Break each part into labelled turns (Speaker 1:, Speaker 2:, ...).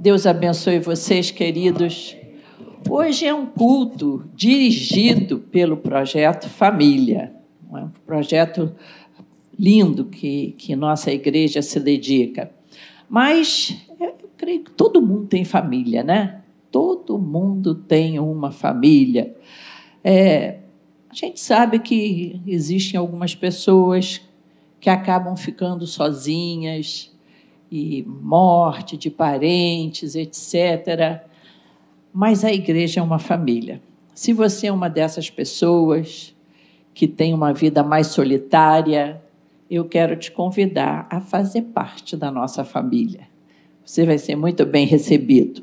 Speaker 1: Deus abençoe vocês, queridos. Hoje é um culto dirigido pelo projeto Família, é um projeto lindo que, que nossa igreja se dedica. Mas eu creio que todo mundo tem família, né? Todo mundo tem uma família. É, a gente sabe que existem algumas pessoas que acabam ficando sozinhas, e morte de parentes, etc. Mas a igreja é uma família. Se você é uma dessas pessoas que tem uma vida mais solitária, eu quero te convidar a fazer parte da nossa família. Você vai ser muito bem recebido.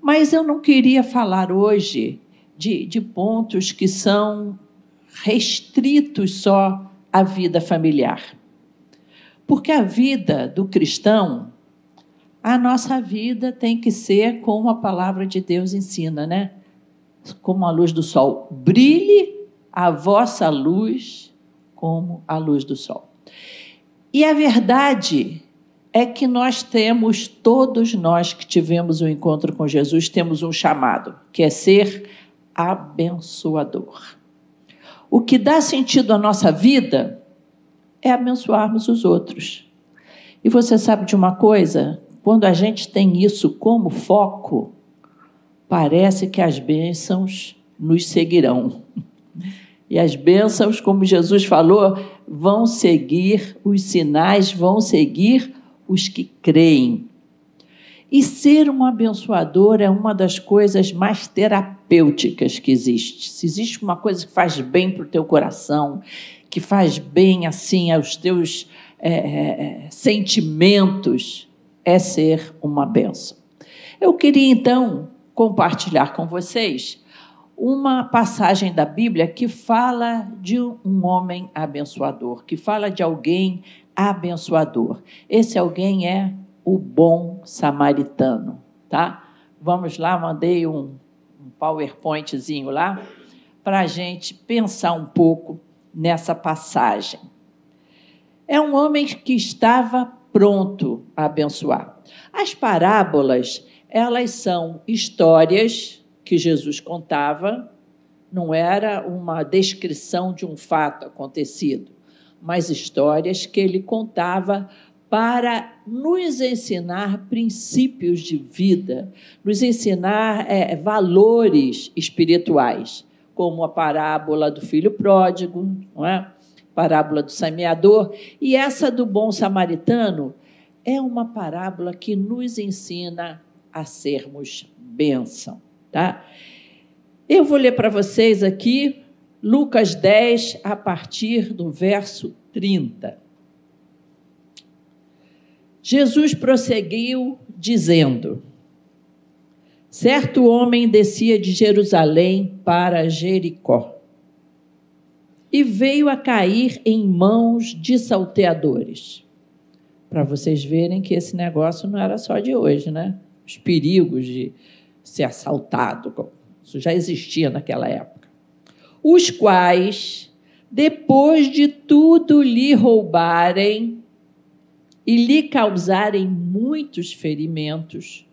Speaker 1: Mas eu não queria falar hoje de, de pontos que são restritos só à vida familiar. Porque a vida do cristão, a nossa vida tem que ser como a palavra de Deus ensina, né? Como a luz do sol. Brilhe a vossa luz como a luz do sol. E a verdade é que nós temos, todos nós que tivemos um encontro com Jesus, temos um chamado, que é ser abençoador. O que dá sentido à nossa vida é abençoarmos os outros. E você sabe de uma coisa? Quando a gente tem isso como foco, parece que as bênçãos nos seguirão. E as bênçãos, como Jesus falou, vão seguir, os sinais vão seguir os que creem. E ser um abençoador é uma das coisas mais terapêuticas que existe. Se existe uma coisa que faz bem para o teu coração, que faz bem assim aos teus é, é, é, sentimentos, é ser uma benção. Eu queria então compartilhar com vocês uma passagem da Bíblia que fala de um homem abençoador, que fala de alguém abençoador. Esse alguém é o bom samaritano, tá? Vamos lá, mandei um, um PowerPointzinho lá para a gente pensar um pouco nessa passagem. É um homem que estava pronto a abençoar. As parábolas, elas são histórias que Jesus contava, não era uma descrição de um fato acontecido, mas histórias que ele contava para nos ensinar princípios de vida, nos ensinar é, valores espirituais como a parábola do filho pródigo, não é? parábola do semeador, e essa do bom samaritano é uma parábola que nos ensina a sermos bênção, tá? Eu vou ler para vocês aqui Lucas 10 a partir do verso 30. Jesus prosseguiu dizendo: Certo homem descia de Jerusalém para Jericó e veio a cair em mãos de salteadores. Para vocês verem que esse negócio não era só de hoje, né? Os perigos de ser assaltado, isso já existia naquela época. Os quais, depois de tudo lhe roubarem e lhe causarem muitos ferimentos,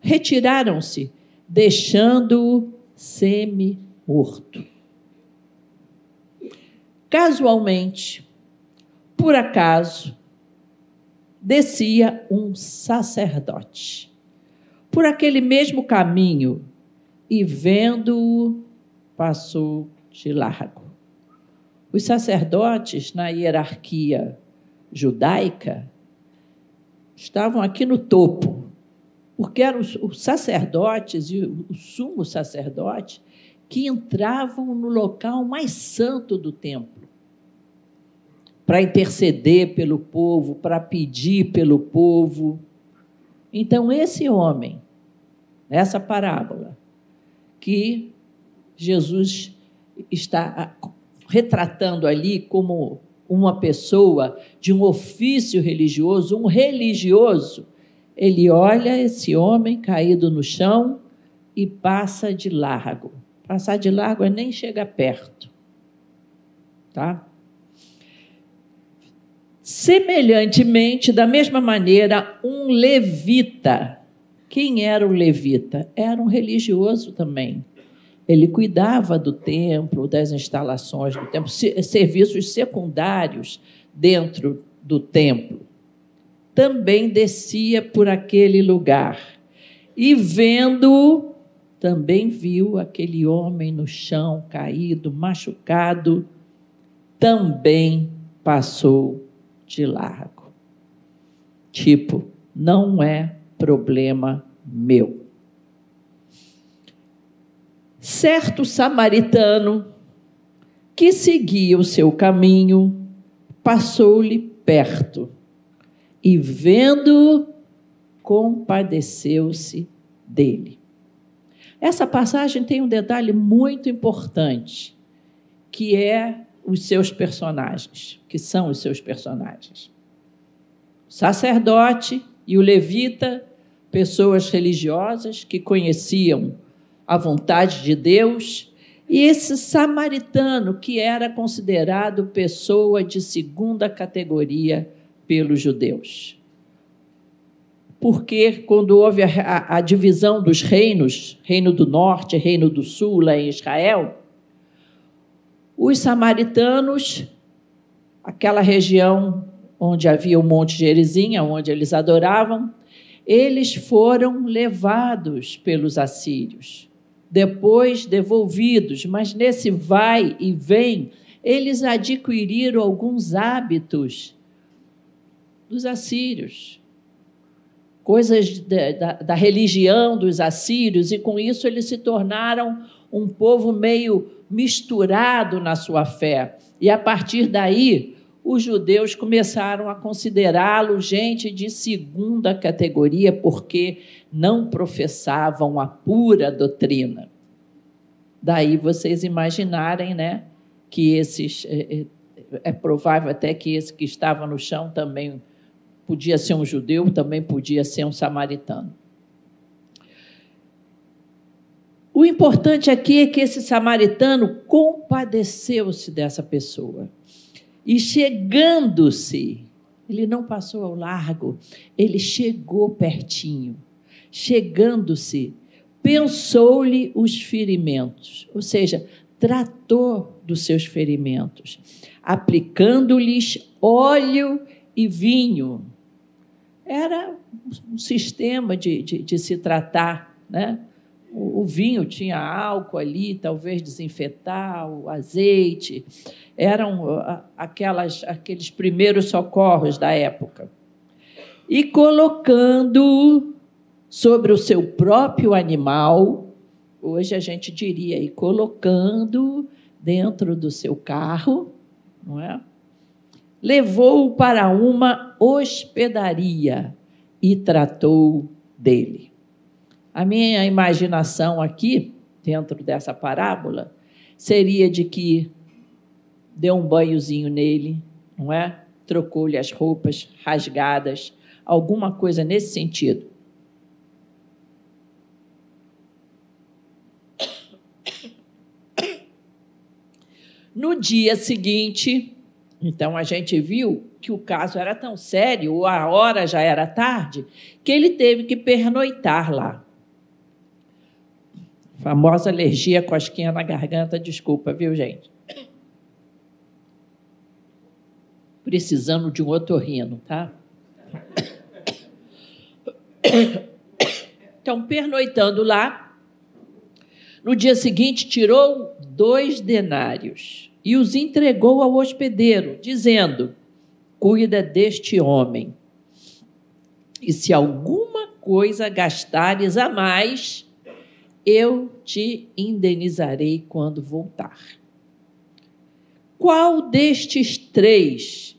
Speaker 1: retiraram-se, deixando-o semi-morto. Casualmente, por acaso, descia um sacerdote por aquele mesmo caminho e, vendo-o, passou de largo. Os sacerdotes, na hierarquia judaica, estavam aqui no topo porque eram os sacerdotes e o sumo sacerdote que entravam no local mais santo do templo para interceder pelo povo, para pedir pelo povo. Então, esse homem, nessa parábola, que Jesus está retratando ali como uma pessoa de um ofício religioso, um religioso, ele olha esse homem caído no chão e passa de largo. Passar de largo é nem chegar perto. Tá? Semelhantemente, da mesma maneira, um levita Quem era o levita? Era um religioso também. Ele cuidava do templo, das instalações do templo, serviços secundários dentro do templo. Também descia por aquele lugar. E vendo, também viu aquele homem no chão, caído, machucado, também passou de largo. Tipo, não é problema meu. Certo samaritano que seguia o seu caminho passou-lhe perto e, vendo, compadeceu-se dele. Essa passagem tem um detalhe muito importante, que é os seus personagens, que são os seus personagens. O sacerdote e o levita, pessoas religiosas que conheciam a vontade de Deus, e esse samaritano que era considerado pessoa de segunda categoria pelos judeus. Porque quando houve a, a, divisão dos reinos, reino do norte, reino do sul, lá em Israel, os samaritanos, aquela região onde havia o Monte Gerizim, onde eles adoravam, eles foram levados pelos assírios, depois devolvidos, mas nesse vai e vem, eles adquiriram alguns hábitos dos assírios, coisas da, da religião dos assírios, e com isso eles se tornaram um povo meio misturado na sua fé. E a partir daí, os judeus começaram a considerá-lo gente de segunda categoria, porque não professavam a pura doutrina. Daí vocês imaginarem né, que esses. É, é, é provável até que esse que estava no chão também podia ser um judeu, também podia ser um samaritano. O importante aqui é que esse samaritano compadeceu-se dessa pessoa. E chegando-se, ele não passou ao largo, ele chegou pertinho. Chegando-se, pensou-lhe os ferimentos, ou seja, tratou dos seus ferimentos, aplicando-lhes óleo e vinho. Era um sistema de, de, de se tratar, né? O, vinho tinha álcool ali, talvez desinfetar, o azeite. Eram aquelas, aqueles primeiros socorros da época. E colocando sobre o seu próprio animal, hoje a gente diria, e colocando dentro do seu carro, não é? Levou-o para uma hospedaria e tratou dele. A minha imaginação aqui, dentro dessa parábola, seria de que deu um banhozinho nele, não é? Trocou-lhe as roupas rasgadas, alguma coisa nesse sentido. No dia seguinte, então a gente viu que o caso era tão sério, a hora já era tarde, que ele teve que pernoitar lá. Famosa alergia, cosquinha na garganta, desculpa, viu, gente? Precisando de um otorrino, tá? Então, pernoitando lá, no dia seguinte tirou dois denários e os entregou ao hospedeiro, dizendo: Cuida deste homem, e se alguma coisa gastares a mais, eu te indenizarei quando voltar. Qual destes três?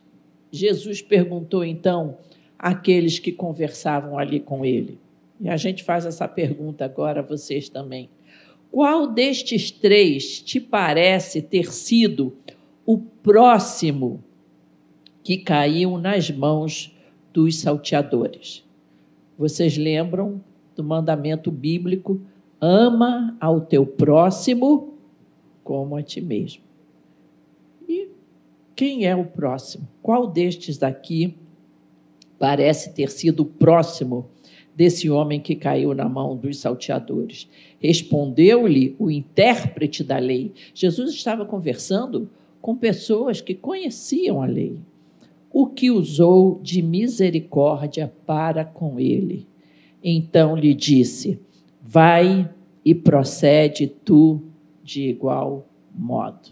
Speaker 1: Jesus perguntou então àqueles que conversavam ali com ele. E a gente faz essa pergunta agora a vocês também. Qual destes três te parece ter sido o próximo que caiu nas mãos dos salteadores? Vocês lembram do mandamento bíblico ama ao teu próximo como a ti mesmo. E quem é o próximo? Qual destes daqui parece ter sido o próximo desse homem que caiu na mão dos salteadores? Respondeu-lhe o intérprete da lei. Jesus estava conversando com pessoas que conheciam a lei. O que usou de misericórdia para com ele. Então lhe disse: Vai e procede tu de igual modo.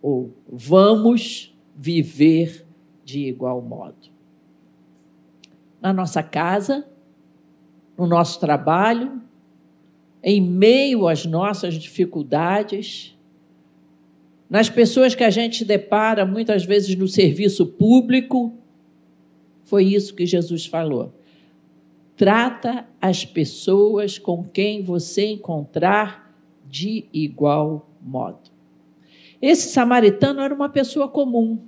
Speaker 1: Ou vamos viver de igual modo. Na nossa casa, no nosso trabalho, em meio às nossas dificuldades, nas pessoas que a gente depara muitas vezes no serviço público, foi isso que Jesus falou. Trata as pessoas com quem você encontrar de igual modo. Esse samaritano era uma pessoa comum.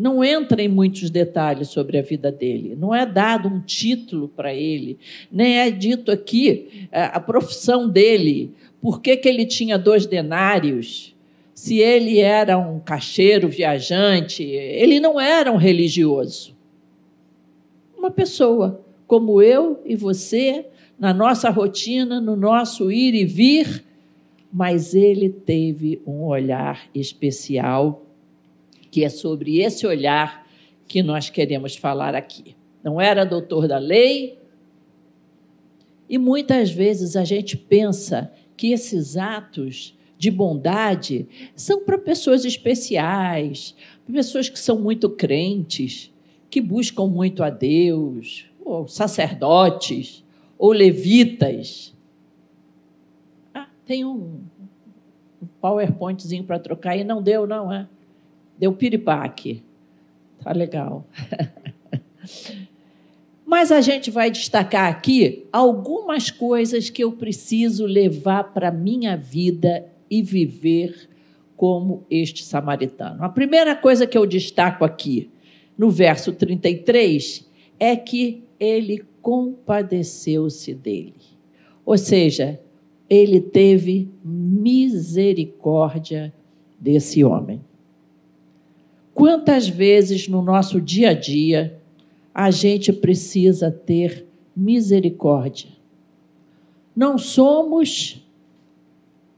Speaker 1: Não entra em muitos detalhes sobre a vida dele, não é dado um título para ele, nem é dito aqui é, a profissão dele, por que, que ele tinha dois denários, se ele era um cacheiro viajante, ele não era um religioso. Uma pessoa como eu e você, na nossa rotina, no nosso ir e vir, mas ele teve um olhar especial, que é sobre esse olhar que nós queremos falar aqui. Não era doutor da lei, e muitas vezes a gente pensa que esses atos de bondade são para pessoas especiais, pessoas que são muito crentes, que buscam muito a Deus, ou sacerdotes, ou levitas. Ah, tem um, PowerPointzinho para trocar e não deu, não, é? Deu piripaque. Tá legal. Mas a gente vai destacar aqui algumas coisas que eu preciso levar para a minha vida e viver como este samaritano. A primeira coisa que eu destaco aqui, no verso 33, é que ele compadeceu-se dele. Ou seja, ele teve misericórdia desse homem. Quantas vezes no nosso dia a dia a gente precisa ter misericórdia? Não somos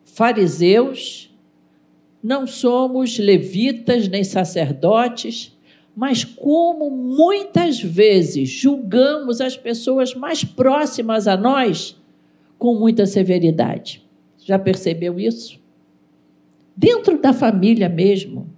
Speaker 1: fariseus, não somos levitas nem sacerdotes, mas como muitas vezes julgamos as pessoas mais próximas a nós com muita severidade. Já percebeu isso? Dentro da família mesmo.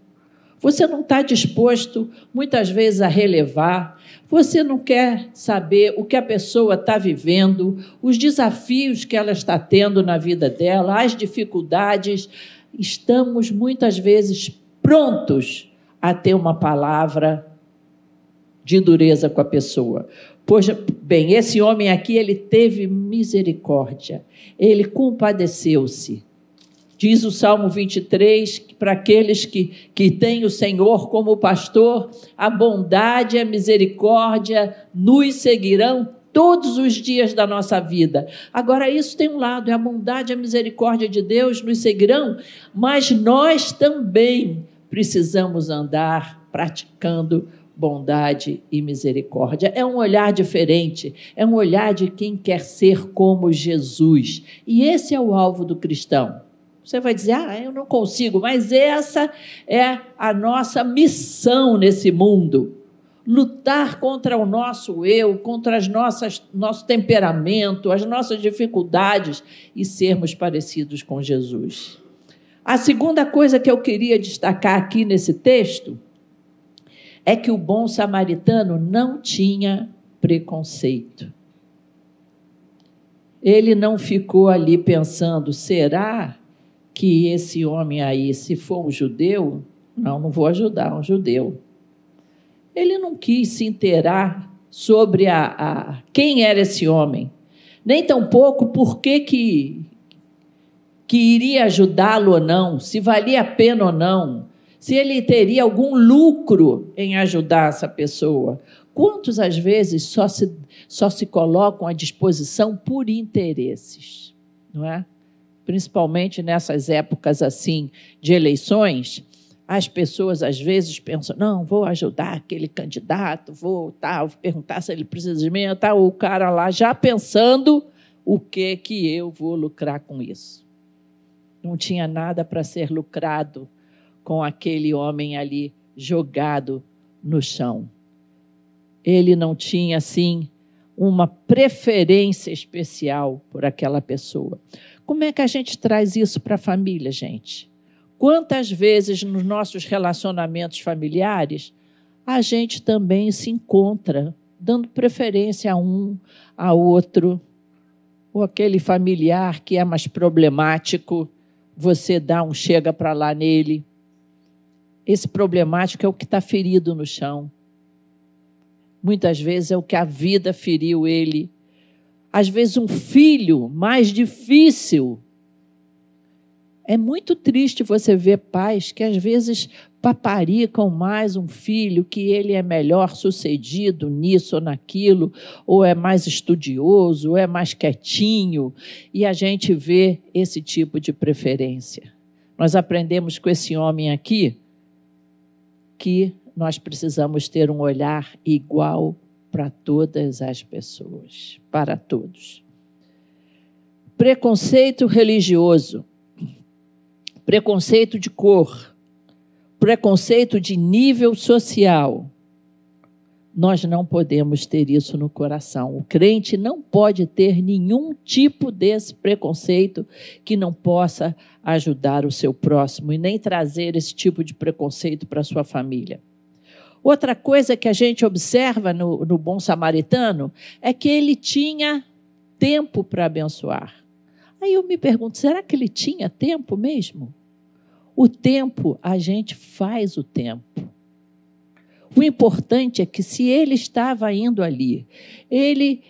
Speaker 1: Você não está disposto, muitas vezes, a relevar, você não quer saber o que a pessoa está vivendo, os desafios que ela está tendo na vida dela, as dificuldades. Estamos, muitas vezes, prontos a ter uma palavra de dureza com a pessoa. Pois bem, esse homem aqui, ele teve misericórdia, ele compadeceu-se. Diz o Salmo 23 que para aqueles que, que têm o Senhor como pastor, a bondade e a misericórdia nos seguirão todos os dias da nossa vida. Agora, isso tem um lado, é a bondade e a misericórdia de Deus nos seguirão, mas nós também precisamos andar praticando bondade e misericórdia. É um olhar diferente, é um olhar de quem quer ser como Jesus. E esse é o alvo do cristão. Você vai dizer, ah, eu não consigo, mas essa é a nossa missão nesse mundo. Lutar contra o nosso eu, contra as nossas nosso temperamento, as nossas dificuldades e sermos parecidos com Jesus. A segunda coisa que eu queria destacar aqui nesse texto é que o bom samaritano não tinha preconceito. Ele não ficou ali pensando: será que esse homem aí, se for um judeu, não, não vou ajudar um judeu. Ele não quis se inteirar sobre a, a quem era esse homem, nem tampouco por que, que que iria ajudá-lo ou não, se valia a pena ou não, se ele teria algum lucro em ajudar essa pessoa. Quantos, às vezes, só se, só se colocam à disposição por interesses, não é? Principalmente nessas épocas assim de eleições, As pessoas às vezes pensam: não, vou ajudar aquele candidato, vou tal, vou perguntar se ele precisa de mim, tá o cara lá já pensando o que que eu vou lucrar com isso. Não tinha nada para ser lucrado com aquele homem ali jogado no chão. Ele não tinha assim uma preferência especial por aquela pessoa. Como é que a gente traz isso para a família, gente? Quantas vezes nos nossos relacionamentos familiares a gente também se encontra dando preferência a um, a outro, ou aquele familiar que é mais problemático, você dá um chega para lá nele. Esse problemático é o que está ferido no chão. Muitas vezes é o que a vida feriu ele. Às vezes, um filho mais difícil é muito triste você ver pais que às vezes paparicam mais um filho, que ele é melhor sucedido nisso ou naquilo, ou é mais estudioso, ou é mais quietinho, e a gente vê esse tipo de preferência. Nós aprendemos com esse homem aqui que nós precisamos ter um olhar igual para todas as pessoas, para todos. Preconceito religioso preconceito de cor, preconceito de nível social. Nós não podemos ter isso no coração. O crente não pode ter nenhum tipo desse preconceito que não possa ajudar o seu próximo e nem trazer esse tipo de preconceito para sua família. Outra coisa que a gente observa no, no bom samaritano é que ele tinha tempo para abençoar. Aí eu me pergunto, será que ele tinha tempo mesmo? O tempo, a gente faz o tempo. O importante é que se ele estava indo ali, ele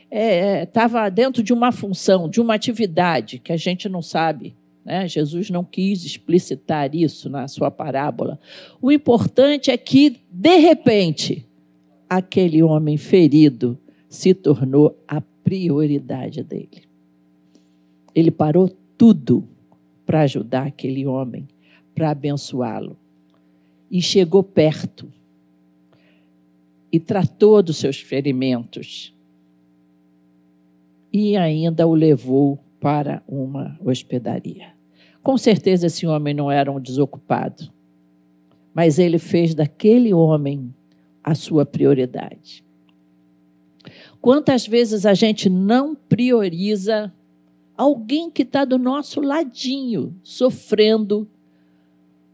Speaker 1: estava é, dentro de uma função, de uma atividade que a gente não sabe. Né? Jesus não quis explicitar isso na sua parábola. O importante é que, de repente, aquele homem ferido se tornou a prioridade dele. Ele parou tudo para ajudar aquele homem, para abençoá-lo. E chegou perto e tratou dos seus ferimentos. E ainda o levou para uma hospedaria. Com certeza esse homem não era um desocupado, mas ele fez daquele homem a sua prioridade. Quantas vezes a gente não prioriza alguém que está do nosso ladinho, sofrendo,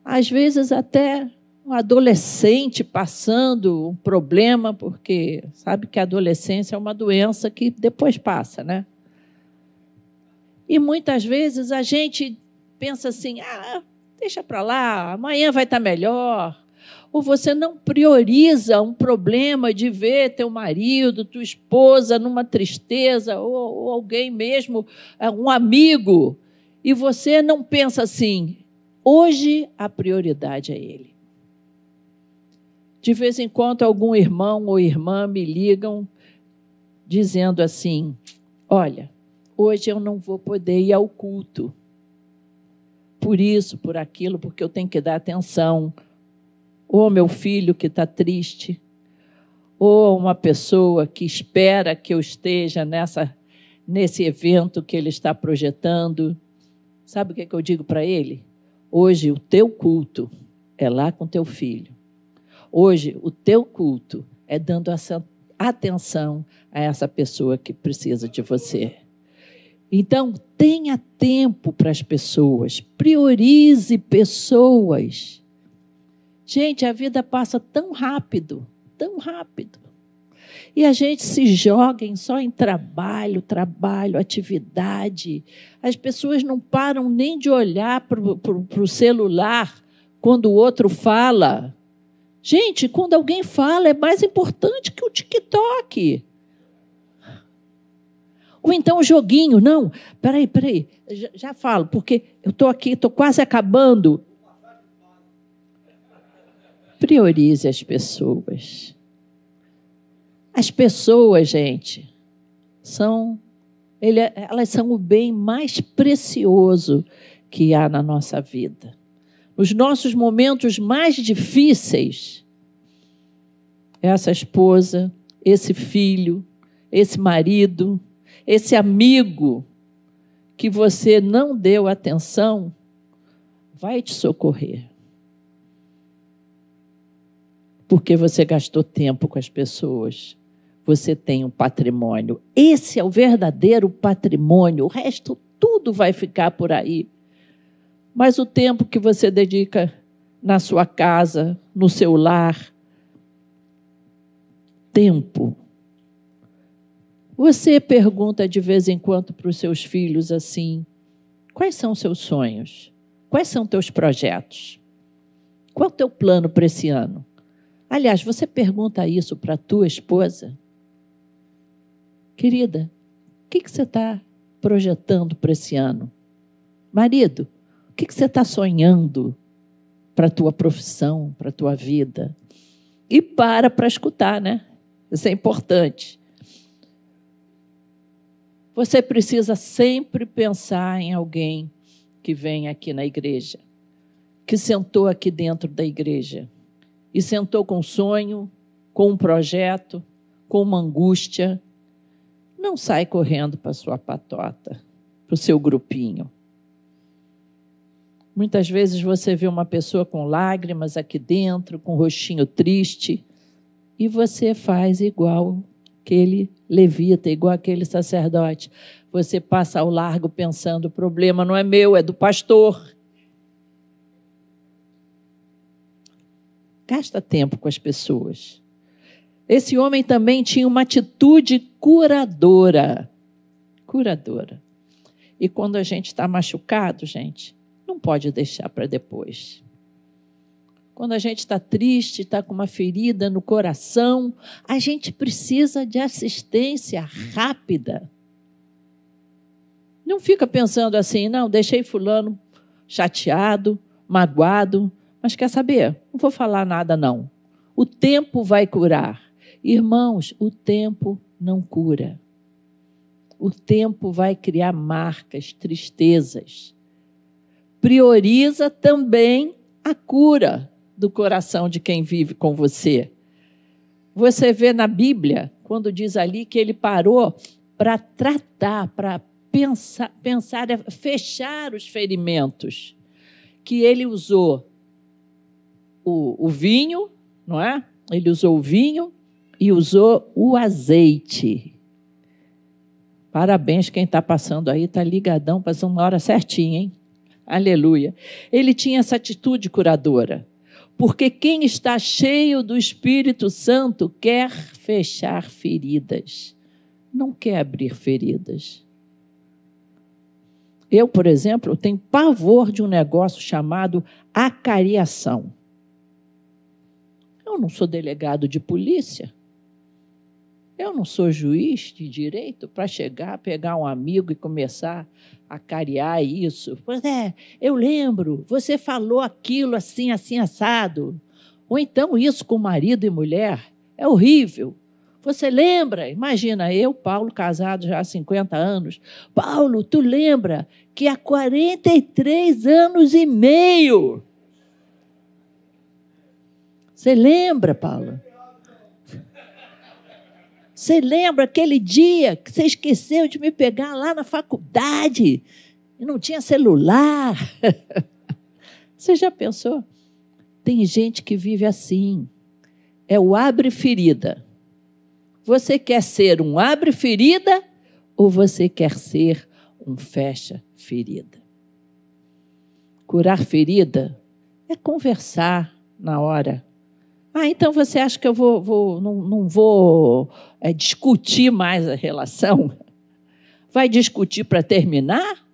Speaker 1: às vezes até um adolescente passando um problema, porque sabe que a adolescência é uma doença que depois passa, né? E muitas vezes a gente pensa assim: ah, deixa para lá, amanhã vai estar tá melhor, ou você não prioriza um problema de ver teu marido, tua esposa numa tristeza, ou, ou alguém mesmo, é, um amigo, e você não pensa assim: hoje a prioridade é ele. De vez em quando, algum irmão ou irmã me ligam dizendo assim: Olha, hoje eu não vou poder ir ao culto. Por isso, por aquilo, porque eu tenho que dar atenção ou meu filho que está triste, ou uma pessoa que espera que eu esteja nessa, nesse evento que ele está projetando. Sabe o que, é que eu digo para ele? Hoje o teu culto é lá com teu filho. Hoje o teu culto é dando essa atenção a essa pessoa que precisa de você. Então, tenha tempo para as pessoas, priorize pessoas. Gente, a vida passa tão rápido, tão rápido. E a gente se joga em, só em trabalho, trabalho, atividade. As pessoas não param nem de olhar para o celular quando o outro fala. Gente, quando alguém fala, é mais importante que o TikTok. Ou então o joguinho. Não, peraí, peraí, já, já falo, porque eu estou aqui, estou quase acabando. Priorize as pessoas. As pessoas, gente, são ele, elas são o bem mais precioso que há na nossa vida. nos nossos momentos mais difíceis, essa esposa, esse filho, esse marido, esse amigo que você não deu atenção, vai te socorrer. Porque você gastou tempo com as pessoas. Você tem um patrimônio. Esse é o verdadeiro patrimônio. O resto tudo vai ficar por aí. Mas o tempo que você dedica na sua casa, no seu lar, tempo. Você pergunta de vez em quando para os seus filhos assim: quais são seus sonhos? Quais são teus projetos? Qual é o teu plano para esse ano? Aliás, você pergunta isso para a tua esposa? Querida, o que, que você está projetando para esse ano? Marido, que, que você está sonhando para a tua profissão, para a tua vida? E para para escutar, né? Isso é importante. Você precisa sempre pensar em alguém que vem aqui na igreja, que sentou aqui dentro da igreja e sentou com um sonho, com um projeto, com uma angústia. Não sai correndo para sua patota, para o seu grupinho. Muitas vezes você vê uma pessoa com lágrimas aqui dentro, com um rostinho triste, e você faz igual aquele levita, igual aquele sacerdote. Você passa ao largo pensando: o problema não é meu, é do pastor. Gasta tempo com as pessoas. Esse homem também tinha uma atitude curadora. Curadora. E quando a gente está machucado, gente, não pode deixar para depois. Quando a gente está triste, está com uma ferida no coração, a gente precisa de assistência rápida. Não fica pensando assim, não, deixei fulano chateado, magoado, mas quer saber? Não vou falar nada não. O tempo vai curar. Irmãos, o tempo não cura. O tempo vai criar marcas, tristezas prioriza também a cura do coração de quem vive com você. Você vê na Bíblia, quando diz ali que ele parou para tratar, para pensar, pensar, fechar os ferimentos, que ele usou o, o vinho, não é? Ele usou o vinho e usou o azeite. Parabéns, quem está passando aí, está ligadão, passando uma hora certinha, hein? Aleluia. Ele tinha essa atitude curadora. Porque quem está cheio do Espírito Santo quer fechar feridas, não quer abrir feridas. Eu, por exemplo, tenho pavor de um negócio chamado acariação. Eu não sou delegado de polícia. Eu não sou juiz de direito para chegar, pegar um amigo e começar a cariar isso. Pois é, eu lembro, você falou aquilo assim, assim, assado. Ou então isso com marido e mulher. É horrível. Você lembra? Imagina, eu, Paulo, casado já há 50 anos. Paulo, tu lembra que há 43 anos e meio. Você lembra, Paulo? Você lembra aquele dia que você esqueceu de me pegar lá na faculdade e não tinha celular? você já pensou? Tem gente que vive assim. É o abre ferida. Você quer ser um abre ferida ou você quer ser um fecha ferida? Curar ferida é conversar na hora ah, então você acha que eu vou, vou não, não, vou é, discutir mais a relação? Vai discutir para terminar?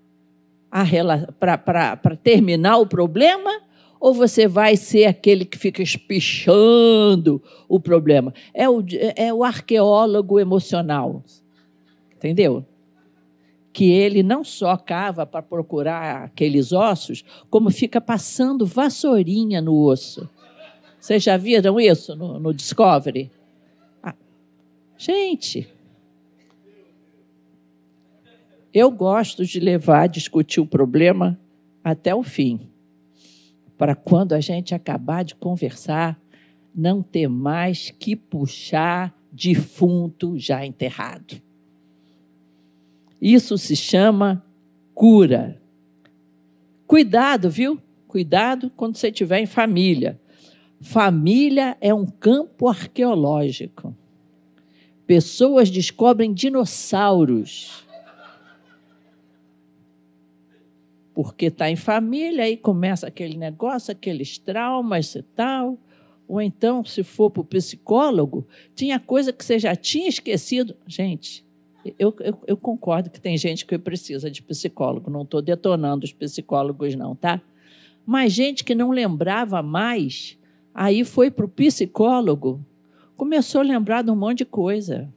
Speaker 1: Para terminar o problema? Ou você vai ser aquele que fica espichando o problema? É o, é o arqueólogo emocional. Entendeu? que ele não só cava para procurar aqueles ossos, como fica passando vassourinha no osso. Vocês já viram isso no, no Discovery? Ah, gente, eu gosto de levar, discutir o problema até o fim. para quando a gente acabar de conversar, não ter mais que puxar defunto já enterrado. Isso se chama cura. Cuidado, viu? Cuidado quando você estiver em família. Família é um campo arqueológico. Pessoas descobrem dinossauros. Porque está em família, aí começa aquele negócio, aqueles traumas e tal. Ou então, se for para o psicólogo, tinha coisa que você já tinha esquecido. Gente, eu, eu, eu, concordo que tem gente que precisa de psicólogo, não estou detonando os psicólogos, não, tá? Mas gente que não lembrava mais, aí foi para o psicólogo, começou a lembrar de um monte de coisa.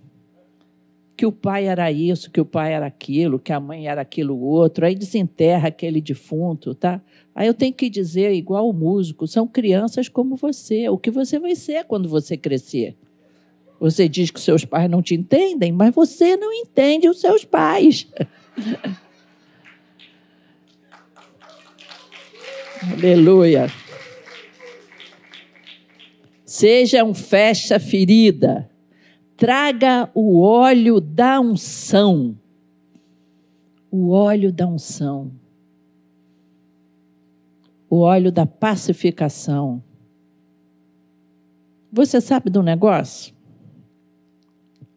Speaker 1: Que o pai era isso, que o pai era aquilo, que a mãe era aquilo outro, aí desenterra aquele defunto, tá? Aí eu tenho que dizer, igual o músico, são crianças como você, o que você vai ser quando você crescer. Você diz que seus pais não te entendem, mas você não entende os seus pais. Aleluia. Seja um fecha ferida. Traga o óleo da unção. O óleo da unção. O óleo da pacificação. Você sabe do negócio?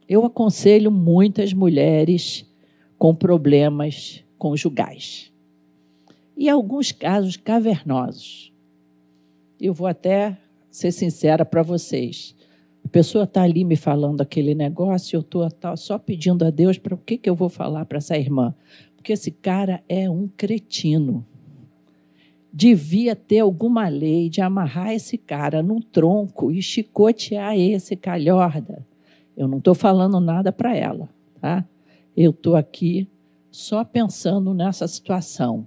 Speaker 1: Eu aconselho muitas mulheres com problemas conjugais. E alguns casos cavernosos. Eu vou até ser sincera para vocês. A pessoa está ali me falando aquele negócio, eu estou só pedindo a Deus para o que, que eu vou falar para essa irmã. Porque esse cara é um cretino. Devia ter alguma lei de amarrar esse cara num tronco e chicotear esse calhorda eu não estou falando nada para ela, tá? Eu estou aqui só pensando nessa situação.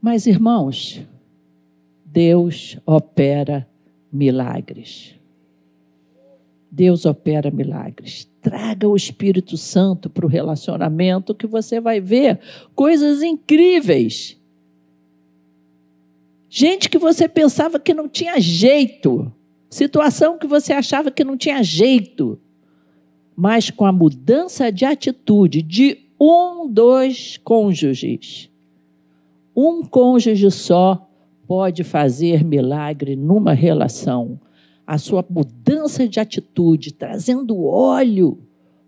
Speaker 1: Mas, irmãos, Deus opera milagres. Deus opera milagres. Traga o Espírito Santo para o relacionamento que você vai ver coisas incríveis. Gente que você pensava que não tinha jeito, Situação que você achava que não tinha jeito, mas com a mudança de atitude de um dos cônjuges, um cônjuge só pode fazer milagre numa relação. A sua mudança de atitude, trazendo óleo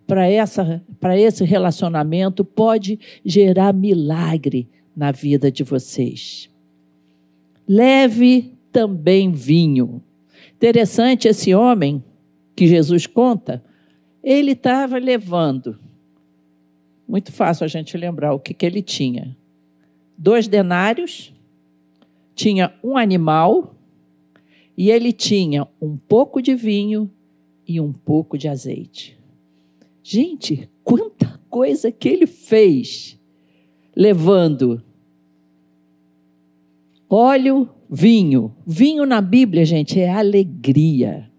Speaker 1: para essa para esse relacionamento pode gerar milagre na vida de vocês. Leve também vinho. Interessante esse homem que Jesus conta, ele estava levando. Muito fácil a gente lembrar o que, que ele tinha. Dois denários, tinha um animal e ele tinha um pouco de vinho e um pouco de azeite. Gente, quanta coisa que ele fez levando óleo, vinho. Vinho na Bíblia, gente, é alegria.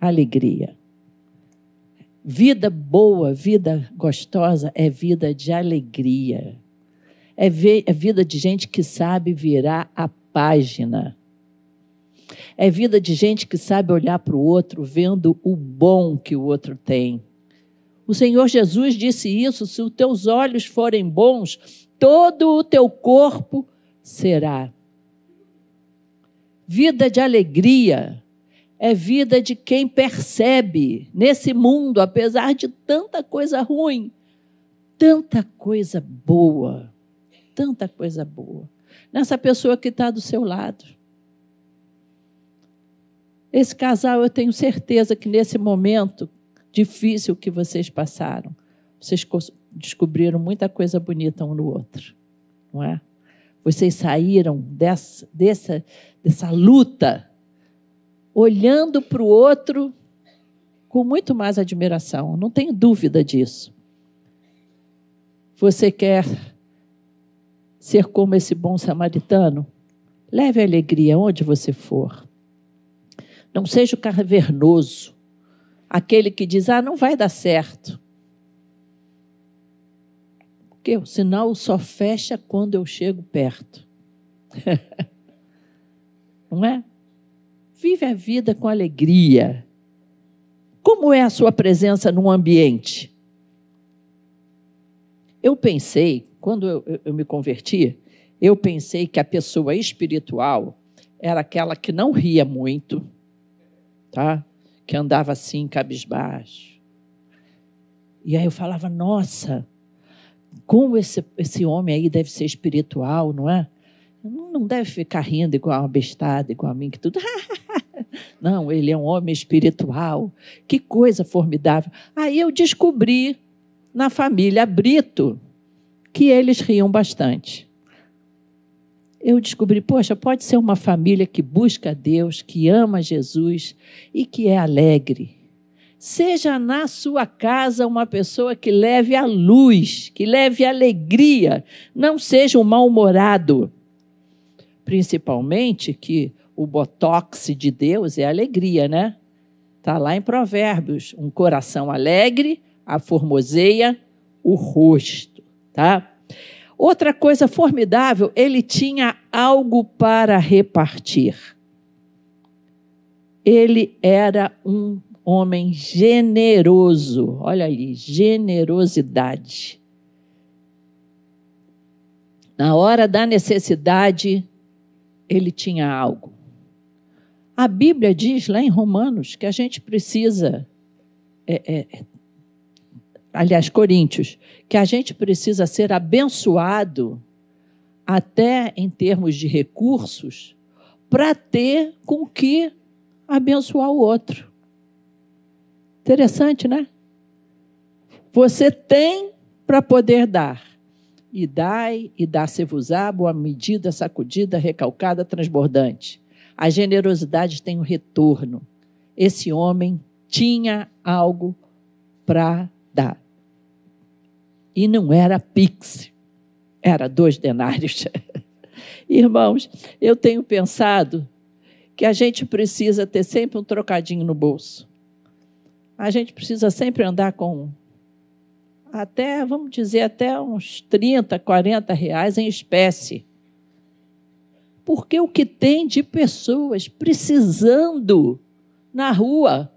Speaker 1: Alegria. Vida boa, vida gostosa é vida de alegria. É, é vida de gente que sabe virar a página. É vida de gente que sabe olhar para o outro vendo o bom que o outro tem. O Senhor Jesus disse isso: se os teus olhos forem bons, todo o teu corpo será Vida de alegria é vida de quem percebe nesse mundo, apesar de tanta coisa ruim, tanta coisa boa, tanta coisa boa. Nessa pessoa que está do seu lado. Esse casal, eu tenho certeza que nesse momento difícil que vocês passaram, vocês descobriram muita coisa bonita um no outro, não é? Vocês saíram dessa, dessa, dessa luta olhando para o outro com muito mais admiração, não tenho dúvida disso. Você quer ser como esse bom samaritano? Leve a alegria onde você for. Não seja o cavernoso, aquele que diz: ah, não vai dar certo. Porque o sinal só fecha quando eu chego perto. Não é? Vive a vida com alegria. Como é a sua presença num ambiente? Eu pensei, quando eu, eu, me converti, eu pensei que a pessoa espiritual era aquela que não ria muito, tá? Que andava assim, cabisbaixo. E aí eu falava, nossa, como esse, esse homem aí deve ser espiritual, não é? Não deve ficar rindo igual uma bestada, igual a mim, que tudo. Não, ele é um homem espiritual. Que coisa formidável. Aí eu descobri na família Brito que eles riam bastante. Eu descobri, poxa, pode ser uma família que busca Deus, que ama Jesus e que é alegre. Seja na sua casa uma pessoa que leve a luz, que leve alegria, não seja um mal-humorado. Principalmente que o botox de Deus é alegria, né? Está lá em Provérbios. Um coração alegre aformoseia o rosto, tá? Outra coisa formidável, ele tinha algo para repartir. Ele era um homem generoso. Olha ali, generosidade. Na hora da necessidade, ele tinha algo. A Bíblia diz lá em Romanos que a gente precisa, é, é, aliás, Coríntios, que a gente precisa ser abençoado até em termos de recursos para ter com que abençoar o outro. Interessante, né? Você tem para poder dar. E dai, e dá-se-vos-á, boa medida, sacudida, recalcada, transbordante. A generosidade tem um retorno. Esse homem tinha algo para dar. E não era pix, era dois denários. Irmãos, eu tenho pensado que a gente precisa ter sempre um trocadinho no bolso. A gente precisa sempre andar com até, vamos dizer, até uns 30, 40 reais em espécie. Porque o que tem de pessoas precisando na rua,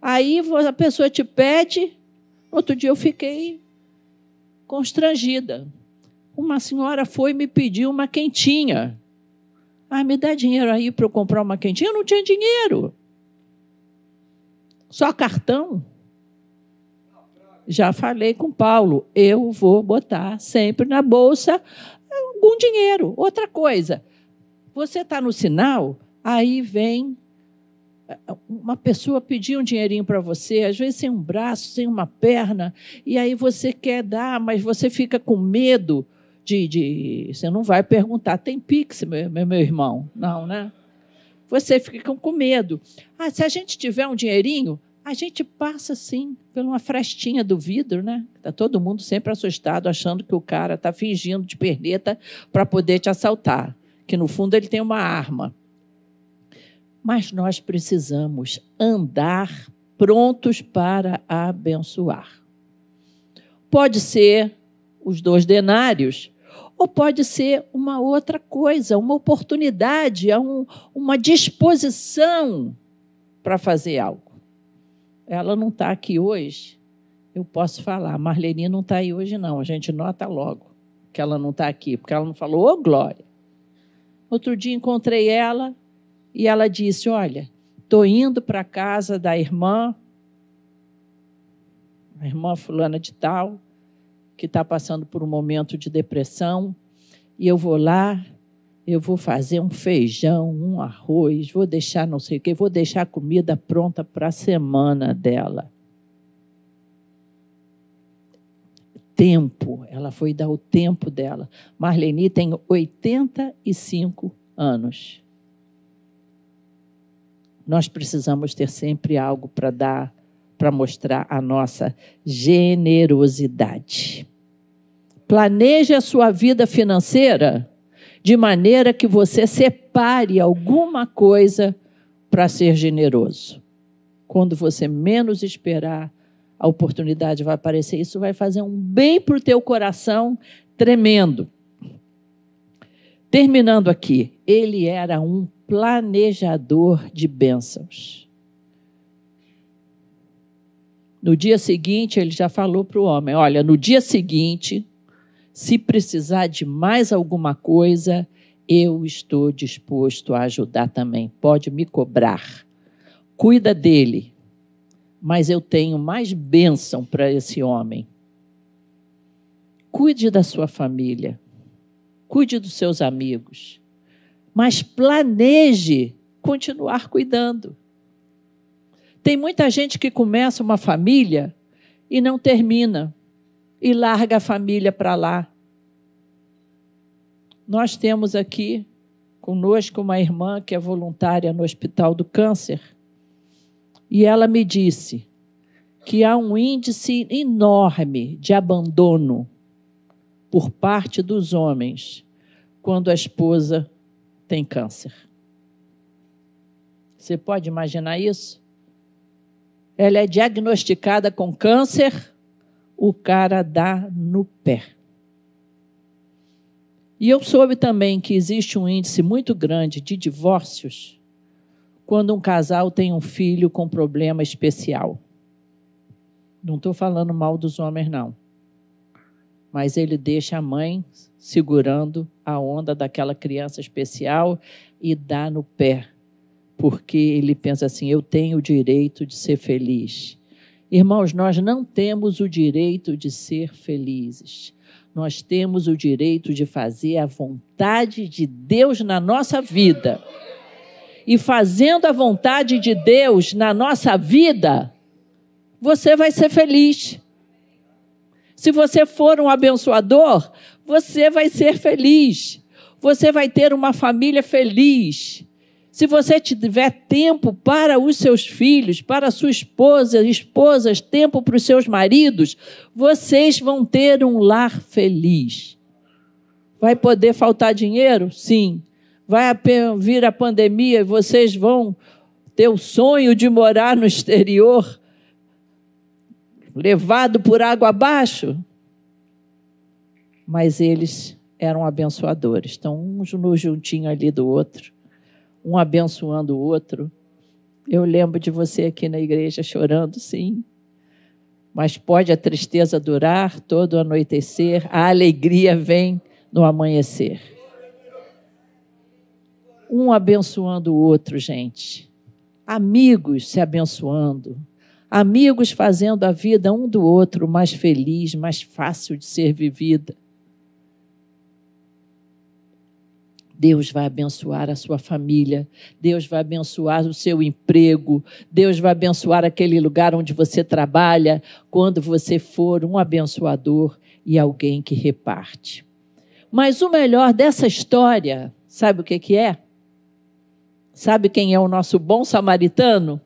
Speaker 1: aí a pessoa te pede. Outro dia eu fiquei constrangida. Uma senhora foi me pediu uma quentinha. Ah, me dá dinheiro aí para eu comprar uma quentinha. Eu não tinha dinheiro. Só cartão. Já falei com Paulo, eu vou botar sempre na bolsa algum dinheiro. Outra coisa, você está no sinal, aí vem uma pessoa pedir um dinheirinho para você, às vezes sem um braço, sem uma perna, e aí você quer dar, mas você fica com medo de. de você não vai perguntar, tem Pix, meu, meu irmão? Não, né? Você fica com medo. Ah, se a gente tiver um dinheirinho, a gente passa assim, por uma frestinha do vidro, né? Está todo mundo sempre assustado, achando que o cara está fingindo de perneta para poder te assaltar, que no fundo ele tem uma arma. Mas nós precisamos andar prontos para abençoar. Pode ser os dois denários, ou pode ser uma outra coisa, uma oportunidade, uma disposição para fazer algo. Ela não está aqui hoje, eu posso falar. Marlene não está aí hoje, não. A gente nota logo que ela não está aqui, porque ela não falou, ô oh, Glória. Outro dia encontrei ela e ela disse: Olha, estou indo para a casa da irmã, a irmã fulana de tal, que está passando por um momento de depressão, e eu vou lá eu vou fazer um feijão, um arroz, vou deixar não sei o quê, vou deixar a comida pronta para a semana dela. Tempo, ela foi dar o tempo dela. Marlene tem 85 anos. Nós precisamos ter sempre algo para dar, para mostrar a nossa generosidade. Planeje a sua vida financeira de maneira que você separe alguma coisa para ser generoso. Quando você menos esperar, a oportunidade vai aparecer. Isso vai fazer um bem para o teu coração tremendo. Terminando aqui, ele era um planejador de bênçãos. No dia seguinte, ele já falou para o homem: Olha, no dia seguinte, se precisar de mais alguma coisa, eu estou disposto a ajudar também. Pode me cobrar. Cuida dele. Mas eu tenho mais bênção para esse homem. Cuide da sua família. Cuide dos seus amigos. Mas planeje continuar cuidando. Tem muita gente que começa uma família e não termina, e larga a família para lá nós temos aqui conosco uma irmã que é voluntária no Hospital do Câncer, e ela me disse que há um índice enorme de abandono por parte dos homens quando a esposa tem câncer. Você pode imaginar isso? Ela é diagnosticada com câncer, o cara dá no pé. E eu soube também que existe um índice muito grande de divórcios quando um casal tem um filho com problema especial. Não estou falando mal dos homens, não. Mas ele deixa a mãe segurando a onda daquela criança especial e dá no pé, porque ele pensa assim: eu tenho o direito de ser feliz. Irmãos, nós não temos o direito de ser felizes nós temos o direito de fazer a vontade de Deus na nossa vida. E fazendo a vontade de Deus na nossa vida, você vai ser feliz. Se você for um abençoador, você vai ser feliz. Você vai ter uma família feliz. Se você tiver tempo para os seus filhos, para a sua esposa, esposas, tempo para os seus maridos, vocês vão ter um lar feliz. Vai poder faltar dinheiro? Sim. Vai vir a pandemia e vocês vão ter o sonho de morar no exterior, levado por água abaixo? Mas eles eram abençoadores, estão um no juntinho ali do outro um abençoando o outro. Eu lembro de você aqui na igreja chorando, sim. Mas pode a tristeza durar todo o anoitecer, a alegria vem no amanhecer. Um abençoando o outro, gente. Amigos se abençoando. Amigos fazendo a vida um do outro mais feliz, mais fácil de ser vivida. Deus vai abençoar a sua família, Deus vai abençoar o seu emprego, Deus vai abençoar aquele lugar onde você trabalha, quando você for um abençoador e alguém que reparte. Mas o melhor dessa história, sabe o que, é? Sabe quem é o nosso bom samaritano?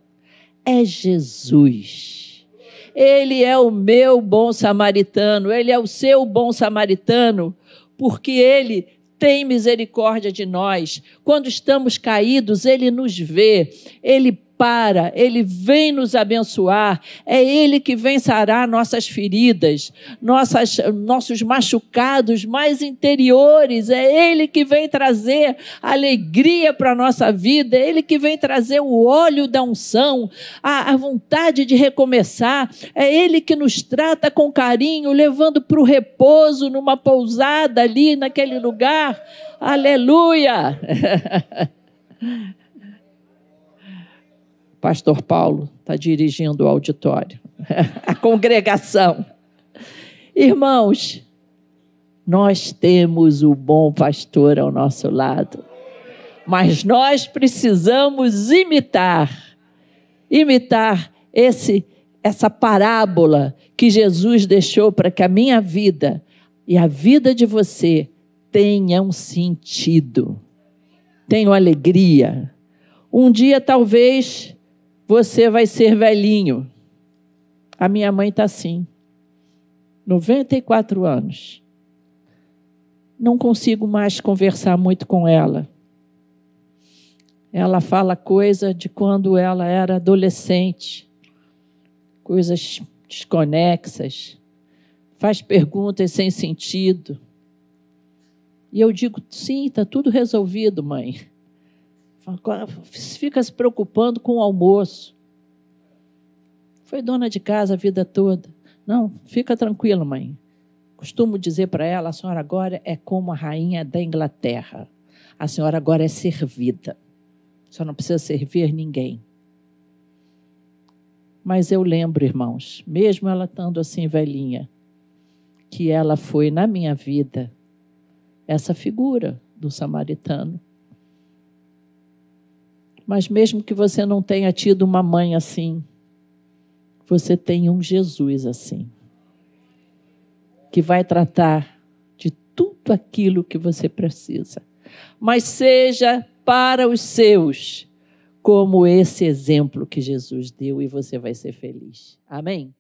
Speaker 1: É Jesus. Ele é o meu bom samaritano, ele é o seu bom samaritano, porque ele tem misericórdia de nós. Quando estamos caídos, Ele nos vê, Ele para, Ele vem nos abençoar, é Ele que vem sarar nossas feridas, nossas, nossos machucados mais interiores, é Ele que vem trazer alegria para a nossa vida, é Ele que vem trazer o óleo da unção, a, a vontade de recomeçar, é Ele que nos trata com carinho, levando para o repouso numa pousada ali naquele lugar. Aleluia! Pastor Paulo está dirigindo o auditório, a congregação. Irmãos, nós temos o bom pastor ao nosso lado, mas nós precisamos imitar, imitar esse essa parábola que Jesus deixou para que a minha vida e a vida de você tenham sentido, tenham alegria. Um dia talvez você vai ser velhinho. A minha mãe está assim, 94 anos. Não consigo mais conversar muito com ela. Ela fala coisa de quando ela era adolescente, coisas desconexas, faz perguntas sem sentido. E eu digo: sim, está tudo resolvido, mãe. Fica se preocupando com o almoço. Foi dona de casa a vida toda. Não, fica tranquila, mãe. Costumo dizer para ela: a senhora agora é como a rainha da Inglaterra. A senhora agora é servida. A senhora não precisa servir ninguém. Mas eu lembro, irmãos, mesmo ela estando assim velhinha, que ela foi na minha vida essa figura do samaritano. Mas mesmo que você não tenha tido uma mãe assim, você tem um Jesus assim que vai tratar de tudo aquilo que você precisa. Mas seja para os seus como esse exemplo que Jesus deu e você vai ser feliz. Amém?